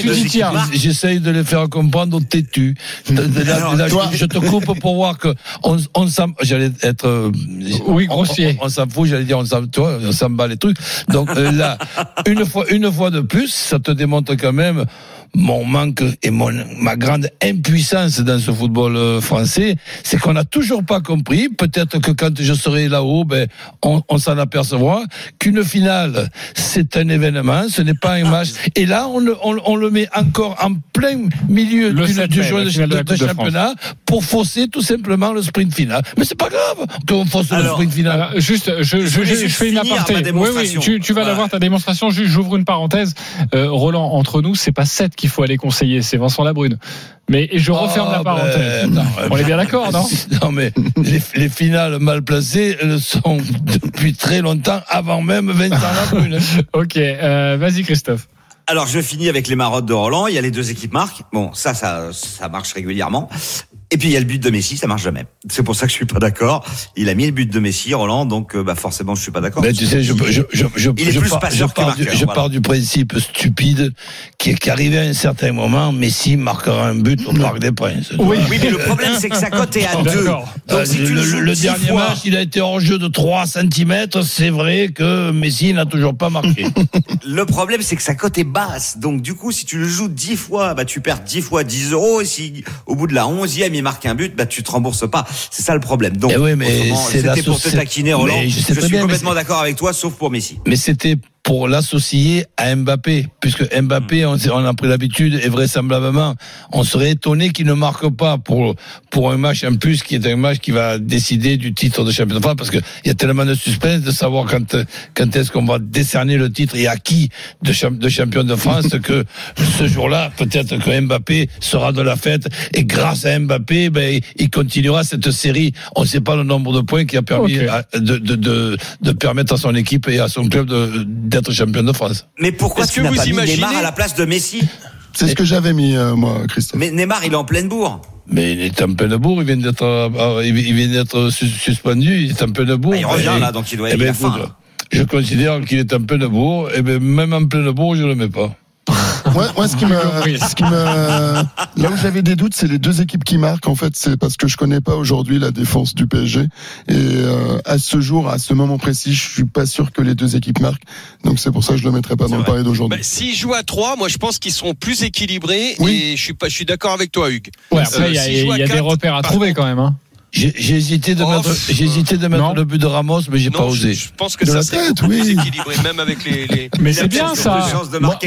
J'essaye de les faire comprendre au têtu. Je, je te coupe pour voir que on, on s'en- j'allais être euh, Oui, on- grossier. On, on s'en fout, j'allais dire on s'en, tu vois, on s'en bat les trucs. Donc euh, là, une fois, une fois de plus, ça te démontre quand même mon manque et mon ma grande impuissance dans ce football euh, français, c'est qu'on n'a toujours pas compris. Peut-être que quand je serai là-haut, ben on, on s'en apercevra qu'une finale, c'est un événement, ce n'est pas un match. Et là, on le, on, on le met encore en plein milieu Le d'une- 7 du mai, la de, championnat pour fausser tout simplement le sprint final. Mais c'est pas grave qu'on fausse le sprint final. Alors, juste, je, je, je, juste je fais une aparté. Oui, oui, tu, tu vas Voilà. l'avoir ta démonstration. Juste, j'ouvre une parenthèse. Euh, Roland, entre nous, c'est pas 7 qu'il faut aller conseiller, c'est Vincent Labrune. Mais et je referme Ah, la parenthèse. ben, non, On est bien d'accord, non Non, mais les, les finales mal placées, elles sont depuis très longtemps, avant même Vincent Labrune. Ok, euh, vas-y Christophe. Alors je finis avec les marottes de Roland. Il y a les deux équipes marquent. Bon, ça, ça, ça marche régulièrement. Et puis il y a le but de Messi, ça marche jamais. C'est pour ça que je suis pas d'accord. Il a mis le but de Messi, Roland, donc euh, bah forcément je suis pas d'accord. Mais tu sais, je, je, je, je, Il est je plus pars, je du, marqueur, je voilà. pars du principe stupide qui qu'arrivé à un certain moment, Messi marquera un but au Parc des Princes. Oui. Oui, mais le problème c'est que sa cote est à deux. D'accord. Donc Euh, si tu le, le, joues le 10 dernier fois- match, il a été hors jeu de 3 cm. C'est vrai que Messi n'a toujours pas marqué. Le problème, c'est que sa cote est basse. Donc, du coup, si tu le joues 10 fois, bah, tu perds 10 fois 10 euros. Et si, au bout de la 11e, il marque un but, bah, tu te rembourses pas. C'est ça le problème. Donc, Eh oui, mais c'était pour te taquiner, Roland. Je Je, suis complètement d'accord avec toi, sauf pour Messi. mais c'était pour l'associer à Mbappé, puisque Mbappé, on, on a pris l'habitude et vraisemblablement, on serait étonné qu'il ne marque pas pour pour un match en plus qui est un match qui va décider du titre de champion de France, parce que il y a tellement de suspense de savoir quand quand est-ce qu'on va décerner le titre et à qui de, champ- de champion de France que ce jour-là, peut-être que Mbappé sera de la fête. Et grâce à Mbappé, ben il continuera cette série. On ne sait pas le nombre de points qui a permis à- de, de, de, de permettre à son équipe et à son club de- d'être champion de France. Mais pourquoi Est-ce tu que n'as vous pas mis imaginez- Neymar à la place de Messi C'est ce que j'avais mis, euh, moi, Christophe. Mais Neymar, il est en pleine bourre. Mais il est en pleine bourre, il vient d'être, euh, il vient d'être sus- suspendu, il est en pleine bourre. Bah, il revient Et- là, donc il doit eh être ben, je considère qu'il est en pleine bourre, et ben, même en pleine bourre, je le mets pas. Moi, moi, ce qui me, ce qui me, là où j'avais des doutes, c'est les deux équipes qui marquent. En fait, c'est parce que je connais pas aujourd'hui la défense du PSG. Et euh, à ce jour, à ce moment précis, je suis pas sûr que les deux équipes marquent. Donc c'est pour ça que je le mettrai pas dans le pari d'aujourd'hui. Bah, S'ils jouent à 3, moi je pense qu'ils seront plus équilibrés Oui. et je suis pas, je suis d'accord avec toi, Hugues. Ouais, après, il y a, y des repères à trouver contre- quand même. Hein. J'ai j'ai hésité de Oh, mettre, j'ai hésité de mettre non. le but de Ramos, mais j'ai pas je, osé. je pense que De ça la serait tête, beaucoup plus oui. équilibré, même avec les. les- Mais c'est bien ça. Moi,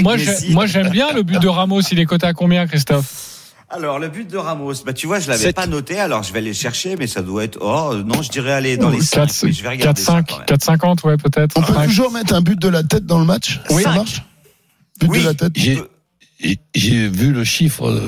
moi, j'aime bien le but de Ramos. Il est coté à combien, Christophe? Alors, le but de Ramos, bah, tu vois, je l'avais pas noté, alors je vais aller chercher, mais ça doit être, oh, non, je dirais aller dans les 5, 4, mais je vais regarder ça 5, quand même. 4,50, ouais, peut-être. On peut toujours mettre un but de la tête dans le match? Oui. Ça marche? But Oui. de la tête. J'ai, vu le chiffre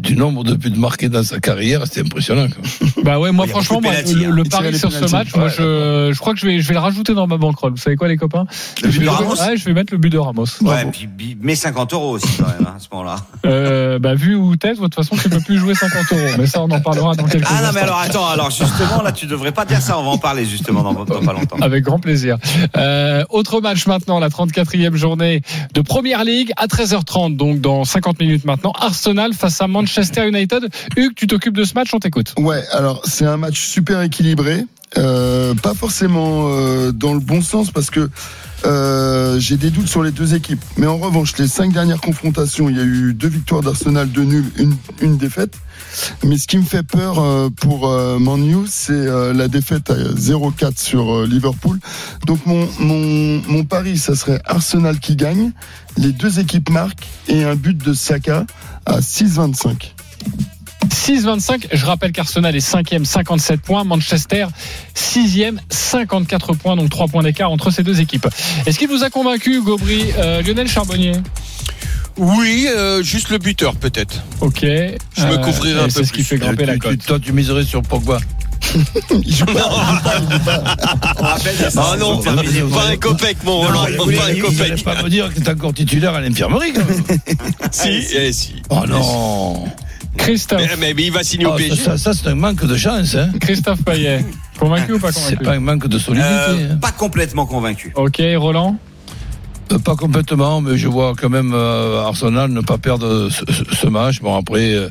du nombre de buts marqués dans sa carrière, c'était impressionnant. Bah ouais, moi franchement, moi, le, hein. le pari sur ce match, moi je, je crois que je vais, je vais le rajouter dans ma bankroll. Vous savez quoi les copains? Le je but vais, de Ramos ouais, je vais mettre le but de Ramos. Ouais, puis, puis, mets 50 euros aussi, quand même, hein, à ce moment-là. là Euh, bah, vu où t'es, de toute façon, tu peux plus jouer 50 euros. Mais ça, on en parlera dans quelques Ah non, instants. mais alors attends, alors justement, là, tu devrais pas dire ça, on va en parler justement dans, dans pas longtemps. Avec grand plaisir. Euh, autre match maintenant, la 34e journée de Première League à 13h30, donc dans 50 minutes maintenant. Arsenal face à Manchester United. Hugues, tu t'occupes de ce match, on t'écoute. Ouais, alors c'est un match super équilibré, euh, pas forcément euh, dans le bon sens parce que euh, j'ai des doutes sur les deux équipes. Mais en revanche, les cinq dernières confrontations, il y a eu deux victoires d'Arsenal, deux nuls, une, une défaite. Mais ce qui me fait peur euh, pour euh, Man U, c'est la défaite à 0-4 sur Liverpool. Donc mon, mon, mon pari, ça serait Arsenal qui gagne, les deux équipes marquent et un but de Saka à 6-25. 6-25. Je rappelle qu'Arsenal est 5e, 57 points. Manchester, 6e, 54 points. Donc 3 points d'écart entre ces deux équipes. Est-ce qu'il vous a convaincu, Gobry, euh, Lionel Charbonnier? Oui, euh, juste le buteur peut-être. Ok. Je me couvrirai un peu C'est ce qui fait grimper la cote. toi, tu miserais sur Pogba. Il joue pas, les Ah non, pas un copec, mon Roland, pas un copec. pas me dire que t'es encore titulaire à l'infirmerie, quand même. Si, eh, si. Oh non. Christophe, Mais, mais il va signer au Oh, PSG. ça, ça, c'est un manque de chance. Hein. Christophe Payet. Convaincu ou pas C'est convaincu pas un manque de solidité. Euh, hein. pas complètement convaincu. Ok, Roland Euh, Pas complètement, mais je vois quand même euh, Arsenal ne pas perdre ce, match. Bon, après, euh,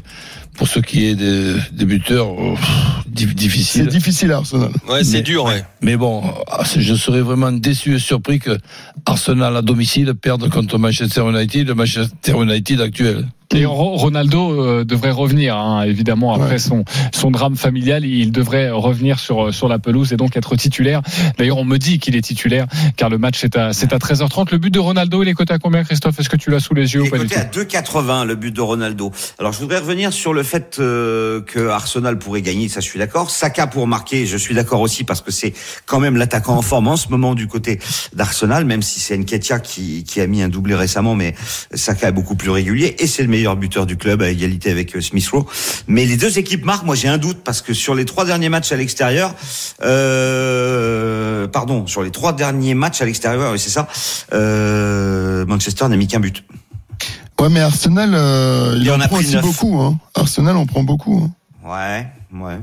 pour ce qui est des, des buteurs, oh, pff, di- C'est difficile. difficile à Arsenal. Ouais, c'est dur, ouais. Mais bon, ah, c'est- je serais vraiment déçu et surpris que Arsenal à domicile perde contre Manchester United, le Manchester United actuel. Et Ro- Ronaldo euh, devrait revenir, hein, évidemment, après Ouais. son, son drame familial. Il devrait revenir sur, sur la pelouse et donc être titulaire. D'ailleurs, on me dit qu'il est titulaire, car le match est à, c'est à 13h30. Le but de Ronaldo, il est coté à combien, Christophe? Est-ce que tu l'as sous les yeux Il ou est pas du coté à 2,80 le but de Ronaldo. Alors je voudrais revenir sur le fait euh, que Arsenal pourrait gagner, ça je suis d'accord. Saka pour marquer, je suis d'accord aussi parce que c'est quand même l'attaquant en forme en ce moment du côté d'Arsenal, même si c'est Nketiah qui, qui a mis un doublé récemment, mais Saka est beaucoup plus régulier et c'est le meilleur buteur du club à égalité avec euh, Smith Rowe. Mais les deux équipes marquent, moi j'ai un doute parce que sur les trois derniers matchs à l'extérieur, euh, pardon, sur les trois derniers matchs à l'extérieur, oui c'est ça, euh, Manchester n'a mis qu'un but. Ouais, mais Arsenal, euh, il Il en en a prend pris aussi beaucoup. Hein. Arsenal en prend beaucoup. hein. Ouais, ouais.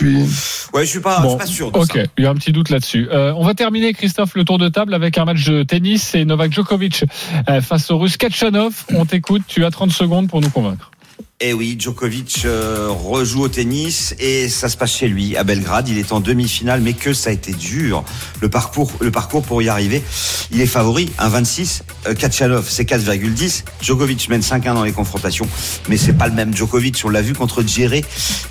Je suis. Ouais, je suis pas, je suis pas sûr de Ok, ça. il y a un petit doute là-dessus. Euh, on va terminer, Christophe, le tour de table avec un match de tennis et Novak Djokovic euh, face au Russe Kachanov. On t'écoute, tu as 30 secondes pour nous convaincre. Et oui, Djokovic euh, rejoue au tennis et ça se passe chez lui à Belgrade. Il est en demi-finale, mais que ça a été dur le parcours, le parcours pour y arriver. Il est favori, 1,26. Euh, Kachanov, c'est 4,10. Djokovic mène 5-1 dans les confrontations, mais c'est pas le même Djokovic. On l'a vu contre Djere.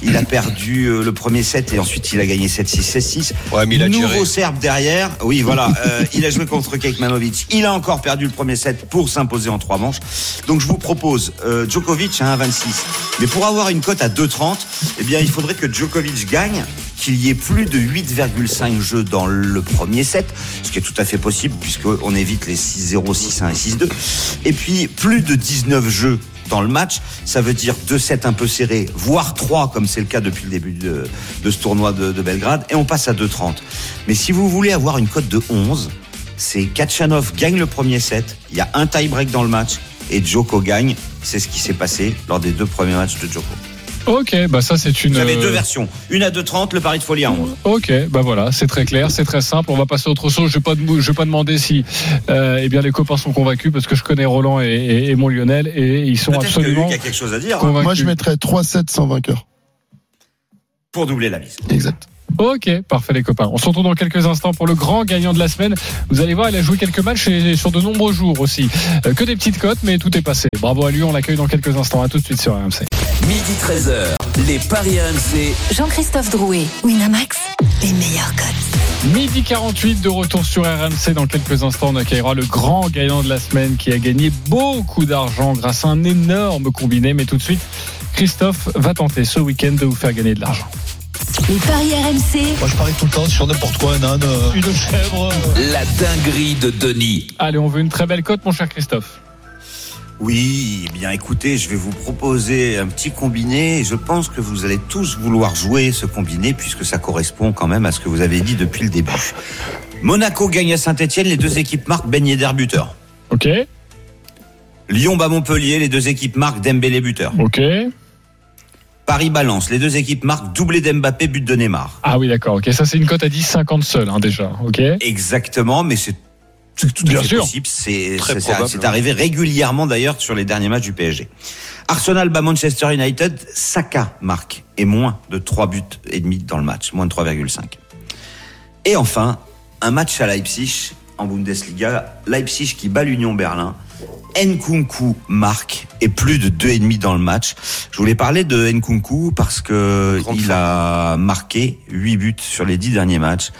Il a perdu euh, le premier set et ensuite il a gagné 7-6, 7-6. Ouais, mais il a Nouveau. Serbe derrière. Oui, voilà. Euh, il a joué contre Kekmanovic. Il a encore perdu le premier set pour s'imposer en trois manches. Donc je vous propose Djokovic à 1,26. Mais pour avoir une cote à 2,30, eh bien il faudrait que Djokovic gagne, qu'il y ait plus de 8,5 jeux dans le premier set, ce qui est tout à fait possible puisqu'on évite les 6-0, 6-1 et 6-2. Et puis plus de 19 jeux dans le match, ça veut dire deux sets un peu serrés, voire trois comme c'est le cas depuis le début de, ce tournoi de, de Belgrade, et on passe à 2,30. Mais si vous voulez avoir une cote de 11, c'est Kachanov gagne le premier set, il y a un tie-break dans le match, et Djoko gagne. C'est ce qui s'est passé lors des deux premiers matchs de Djoko. Ok, bah ça c'est une. Vous avez deux euh, versions, une à 2,30, le pari de folie à 11. Ok, bah voilà, c'est très clair, c'est très simple. On va passer à autre chose. Je vais pas, dem- je vais pas demander si, euh, eh bien, les copains sont convaincus parce que je connais Roland et, et- et mon Lionel et ils sont Peut-être que absolument Luc a quelque chose à dire hein, convaincus. Moi, je mettrais 3-7 sans vainqueur. pour doubler la mise. Exact. Ok, parfait les copains. On se retrouve dans quelques instants pour le grand gagnant de la semaine. Vous allez voir, il a joué quelques matchs et sur de nombreux jours aussi. Euh, que des petites cotes, mais tout est passé. Bravo à lui, on l'accueille dans quelques instants. À tout de suite sur RMC. Midi 13h, les Paris RMC. Jean-Christophe Drouet, Winamax, les meilleurs cotes. Midi 48 de retour sur RMC. Dans quelques instants, on accueillera le grand gagnant de la semaine qui a gagné beaucoup d'argent grâce à un énorme combiné. Mais tout de suite, Christophe va tenter ce week-end de vous faire gagner de l'argent. Les paris RMC, Moi, je parie tout le temps sur n'importe quoi, un âne, euh, une chèvre. La dinguerie de Denis. Allez, on veut une très belle cote, mon cher Christophe. Oui, eh bien écoutez, je vais vous proposer un petit combiné. et Je pense que vous allez tous vouloir jouer ce combiné puisque ça correspond quand même à ce que vous avez dit depuis le début. Monaco gagne à Saint-Etienne, les deux équipes marquent Ben Yedder buteur. Ok Lyon bat Montpellier, les deux équipes marquent Dembélé buteur. Ok. Paris balance, les deux équipes marquent doublé d'Mbappé, but de Neymar. Ah oui, d'accord. Ok, ça c'est une cote à 10,50 seul hein, déjà. Ok. Exactement, mais c'est tout Bien sûr. possible. C'est arrivé régulièrement d'ailleurs sur les derniers matchs du PSG. Arsenal bat Manchester United, Saka marque et moins de 3 buts et demi dans le match, moins de 3,5. Et enfin, un match à Leipzig en Bundesliga, Leipzig qui bat l'Union Berlin. Nkunku marque et plus de 2,5 dans le match. Je voulais parler de Nkunku parce que il a marqué 8 buts sur les 10 derniers matchs.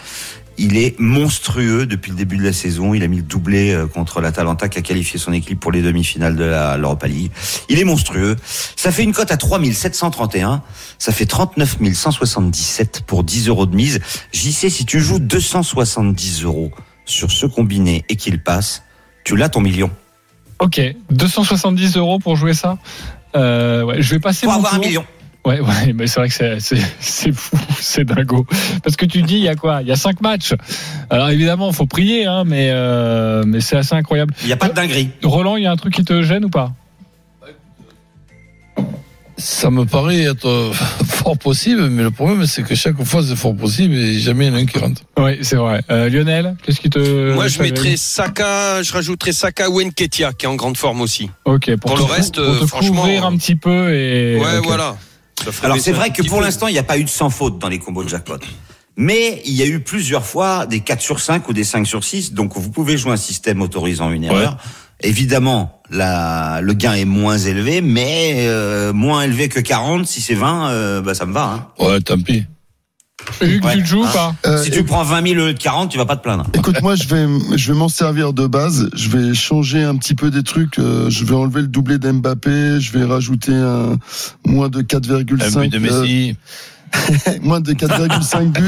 Il est monstrueux depuis le début de la saison. Il a mis le doublé euh, contre l'Atalanta qui a qualifié son équipe pour les demi-finales de l'Europa League. Il est monstrueux. Ça fait une cote à 3731. Ça fait 39 177 pour 10 euros de mise. J'y sais, si tu joues 270 euros sur ce combiné et qu'il passe, tu l'as ton million. Ok. 270 euros pour jouer ça. Euh, ouais, je vais passer Pour mon avoir un million. Ouais, ouais, mais c'est vrai que c'est- c'est c'est fou, c'est dingo. Parce que tu dis, il y a quoi? Il y a cinq matchs. Alors évidemment, faut prier, hein, mais euh, mais c'est assez incroyable. Il n'y a pas de dinguerie. Roland, il y a un truc qui te gêne ou pas? Ça me paraît être euh, fort possible, mais le problème, c'est que chaque fois, c'est fort possible et jamais il y en a un qui rentre. Oui, c'est vrai. Euh, Lionel, qu'est-ce qui te Moi, je mettrais Saka, je rajouterais Saka ou Nketia, qui est en grande forme aussi. Ok. Pour, pour te le reste, pour euh, te franchement, couvrir un petit peu et. Ouais, voilà. Alors c'est vrai que pour l'instant, il n'y a pas eu de sans faute dans les combos de jackpot. Mais il y a eu plusieurs fois des 4 sur 5 ou des 5 sur 6. Donc vous pouvez jouer un système autorisant une erreur. Évidemment, la, le gain est moins élevé, mais euh, moins élevé que 40. Si c'est 20, euh, bah, ça me va. Hein. Ouais, tant pis. Hugues, Ouais. tu te joues ou Hein pas Euh, si tu prends 20 000 au lieu de 40, tu vas pas te plaindre. Écoute, moi, je vais, je vais m'en servir de base. Je vais changer un petit peu des trucs. Euh, je vais enlever le doublé d'Mbappé. Je vais rajouter un moins de 4,5. Un but de Messi. Euh, moins de 4,5 buts.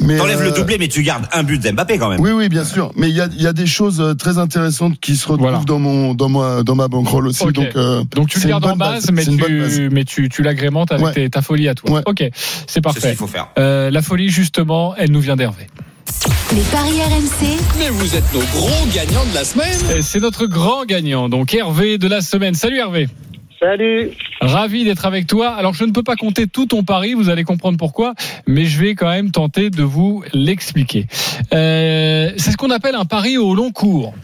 Mais T'enlèves euh, le doublé, mais tu gardes un but d'Mbappé quand même. Oui, oui, bien sûr. Mais il y a, il y a des choses euh, très intéressantes qui se retrouvent Voilà. dans mon, dans ma, dans ma bankroll aussi. Donc, euh, Donc tu le gardes en base, base. mais base. tu, mais tu, tu l'agrémentes avec Ouais. tes- ta folie à toi. Ouais. Ok, c'est C'est ce parfait. qu'il faut faire. Euh, la folie, justement, elle nous vient d'Hervé. Les paris RMC, Mais vous êtes nos gros gagnants de la semaine. C'est notre grand gagnant, donc Hervé de la semaine. Salut Hervé. Salut. Ravi d'être avec toi. Alors je ne peux pas compter tout ton pari, vous allez comprendre pourquoi, mais je vais quand même tenter de vous l'expliquer. Euh, c'est ce qu'on appelle un pari au long cours.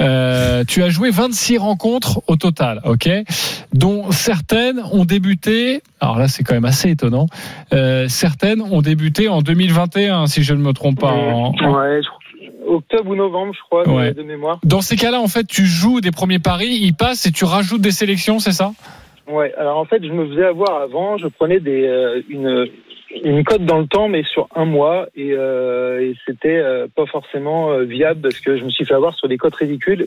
Euh, tu as joué 26 rencontres au total, ok, dont certaines ont débuté. Alors là, c'est quand même assez étonnant. Euh, certaines ont débuté en 2021, si je ne me trompe pas. en- en- Ouais, je crois- octobre ou novembre, je crois, de- Ouais. de, mémoire. Dans ces cas-là, en fait, tu joues des premiers paris, ils passent et tu rajoutes des sélections, c'est ça? Ouais. Alors en fait, je me faisais avoir avant. Je prenais des euh, une une cote dans le temps, mais sur un mois, et, euh, et c'était euh, pas forcément euh, viable parce que je me suis fait avoir sur des cotes ridicules.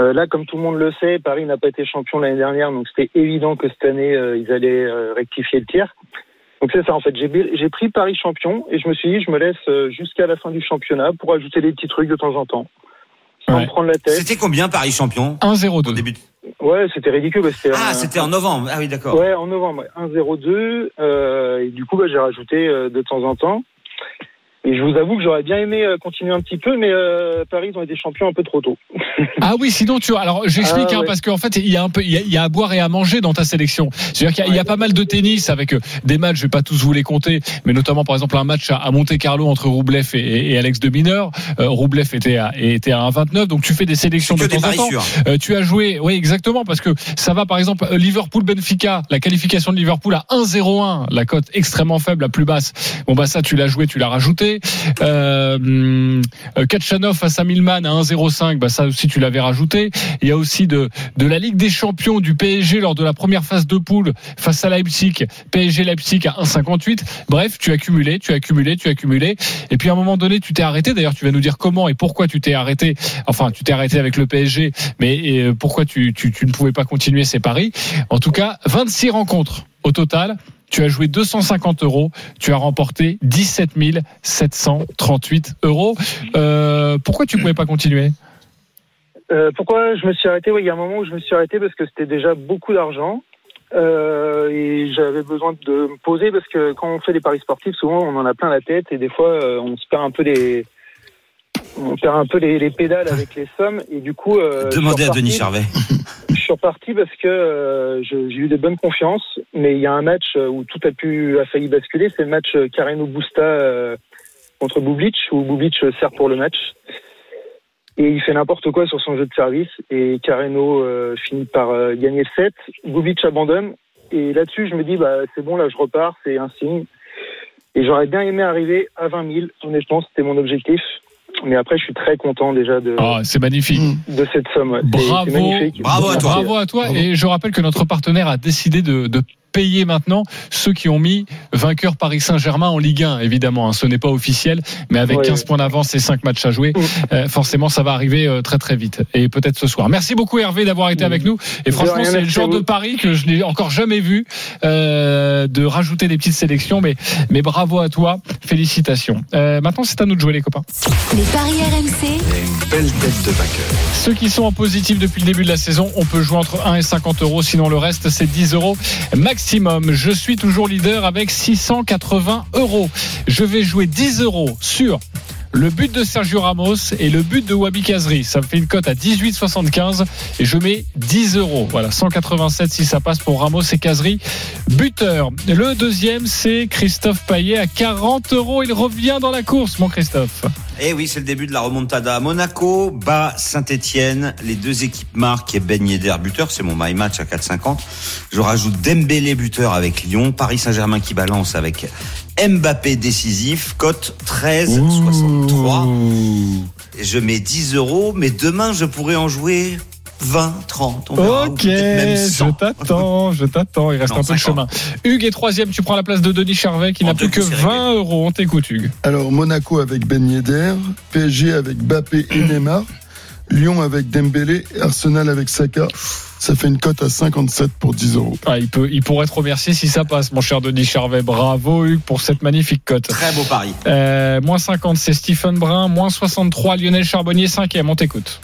Euh, là, comme tout le monde le sait, Paris n'a pas été champion l'année dernière, donc c'était évident que cette année euh, ils allaient euh, rectifier le tir. Donc c'est ça en fait. J'ai j'ai pris Paris champion et je me suis dit je me laisse euh, jusqu'à la fin du championnat pour ajouter des petits trucs de temps en temps, sans Ouais. me prendre la tête. C'était combien Paris champion? 1-0-2. au début Ouais, c'était ridicule. parce que c'était Ah, un- c'était en novembre. Ah oui, d'accord. Ouais, en novembre, ouais. 1-0-2. Euh, et du coup, bah, j'ai rajouté euh, de temps en temps. Et je vous avoue que j'aurais bien aimé euh, continuer un petit peu, mais euh, Paris, ils ont été champions un peu trop tôt. Ah oui, sinon tu alors j'explique Ah hein, ouais. parce qu'en fait il y a un peu il y a, il y a à boire et à manger dans ta sélection. C'est-à-dire qu'il y, a- il y a pas mal de tennis avec euh, des matchs, je vais pas tous vous les compter, mais notamment par exemple un match à, à Monte Carlo entre Roublev et, et Alex de Mineur. Euh, Roublev était à était à 1,29, donc tu fais des sélections de temps en temps. Euh, tu as joué, oui exactement, parce que ça va par exemple euh, Liverpool Benfica, la qualification de Liverpool à 1,01, la cote extrêmement faible, la plus basse. Bon bah ça tu l'as joué, tu l'as rajouté. Euh, euh, Kachanov face à Milman à 1,05, bah ça aussi tu l'avais rajouté. Il y a aussi de la Ligue des Champions du PSG lors de la première phase de poule face à Leipzig, PSG Leipzig à 1,58. Bref, tu as cumulé, tu as cumulé, tu as cumulé. Et puis à un moment donné, tu t'es arrêté. D'ailleurs, tu vas nous dire comment et pourquoi tu t'es arrêté. Enfin, tu t'es arrêté avec le PSG, mais euh, pourquoi tu, tu, tu ne pouvais pas continuer ces paris. En tout cas, 26 rencontres au total. Tu as joué 250 euros. Tu as remporté 17 738 euros. Euh, pourquoi tu ne pouvais pas continuer? Euh, pourquoi je me suis arrêté? Ouais, Il y a un moment où je me suis arrêté parce que c'était déjà beaucoup d'argent. Euh, et j'avais besoin de me poser parce que quand on fait des paris sportifs, souvent on en a plein la tête et des fois euh, on se perd un peu des, on perd un peu les, les pédales avec les sommes et du coup. euh, Demandez à Denis Charvet. Je suis reparti parce que euh, j'ai eu de bonnes confiances, mais il y a un match euh, où tout a pu a failli basculer, c'est le match euh, Carreno Busta contre Bublic où Bublic sert pour le match. Et il fait n'importe quoi sur son jeu de service et Carreno finit par gagner le set, Bublic abandonne et là-dessus je me dis bah c'est bon là je repars, c'est un signe. Et j'aurais bien aimé arriver à 20 000, honnêtement c'était mon objectif. Mais après, je suis très content déjà de, Ah, c'est magnifique. de cette somme. C'est- Bravo, c'est magnifique. Bravo à toi. Et je rappelle que notre partenaire a décidé de, de payer maintenant ceux qui ont mis vainqueur Paris Saint-Germain en Ligue 1, évidemment. hein. Ce n'est pas officiel, mais avec Ouais, 15 ouais. points d'avance et 5 matchs à jouer, euh, forcément, ça va arriver euh, très très vite. Et peut-être ce soir. Merci beaucoup Hervé d'avoir été avec nous. Et franchement, c'est le genre de pari que je n'ai encore jamais vu euh, de rajouter des petites sélections. Mais, mais bravo à toi. Félicitations. Euh, maintenant, c'est à nous de jouer les copains. Les paris RMC, Une belle tête de vainqueur. Ceux qui sont en positif depuis le début de la saison, on peut jouer entre 1 et 50 euros. Sinon, le reste, c'est 10 euros maximum. Je suis toujours leader avec 680 euros. Je vais jouer 10 euros sur le but de Sergio Ramos et le but de Wabi Kazri. Ça me fait une cote à 18,75 et je mets 10 euros. Voilà, 187 si ça passe pour Ramos et Kazri. Buteur. Le deuxième, c'est Christophe Payet à 40 euros. Il revient dans la course, mon Christophe. Eh oui, c'est le début de la remontada. Monaco bat Saint-Etienne. Les deux équipes marquent et Ben Yedder buteur. C'est mon my match à 4,50. Je rajoute Dembélé buteur avec Lyon. Paris Saint-Germain qui balance avec Mbappé décisif. Cote 13,63. Et Je mets 10 euros, mais demain je pourrais en jouer 20, 30. On verra, ou Ok, je 100. t'attends, je t'attends. Il reste Non, un peu de 50. chemin. Hugues est troisième. Tu prends la place de Denis Charvet qui n'a plus que coups, c'est 20 euros. On t'écoute, Hugues. Alors, Monaco avec Ben Yedder, PSG avec Bappé et Neymar, Lyon avec Dembélé, Arsenal avec Saka. Ça fait une cote à 57 pour 10 euros. Ah, il, peut, il pourrait te remercier si ça passe, mon cher Denis Charvet. Bravo, Hugues, pour cette magnifique cote. Très beau pari. Euh, moins 50, c'est Stephen Brun. Moins 63, Lionel Charbonnier, 5e. On t'écoute.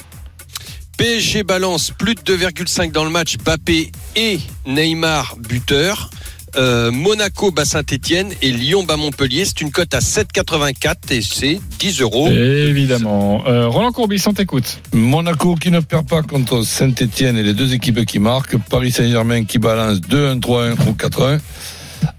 PSG balance plus de 2,5 dans le match. Bappé et Neymar buteur. Euh, Monaco bat Saint-Etienne et Lyon bat Montpellier. C'est une cote à 7,84 et c'est 10 euros. Évidemment. Euh, Roland Courbis, on t'écoute. Monaco qui ne perd pas contre Saint-Etienne et les deux équipes qui marquent. Paris Saint-Germain qui balance 2-1, 3-1 ou 4-1.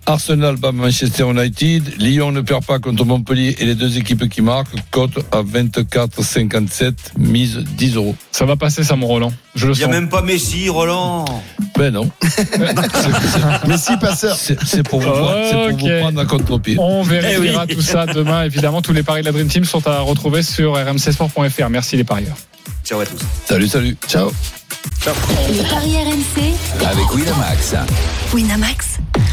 Arsenal bat Manchester United. Lyon ne perd pas contre Montpellier et les deux équipes qui marquent. Cote à 24,57, mise 10 euros. Ça va passer, ça, mon Roland. Je le Il n'y a même pas Messi, Roland. Ben non. Mais si passeur. C'est pour, vous, c'est pour vous prendre à contre-pied. On vérifiera Eh oui. tout ça demain. Évidemment, tous les paris de la Dream Team sont à retrouver sur rmcsport.fr. Merci les parieurs. Ciao à tous. Salut, salut. Ciao. les paris RMC, Avec Winamax. Winamax,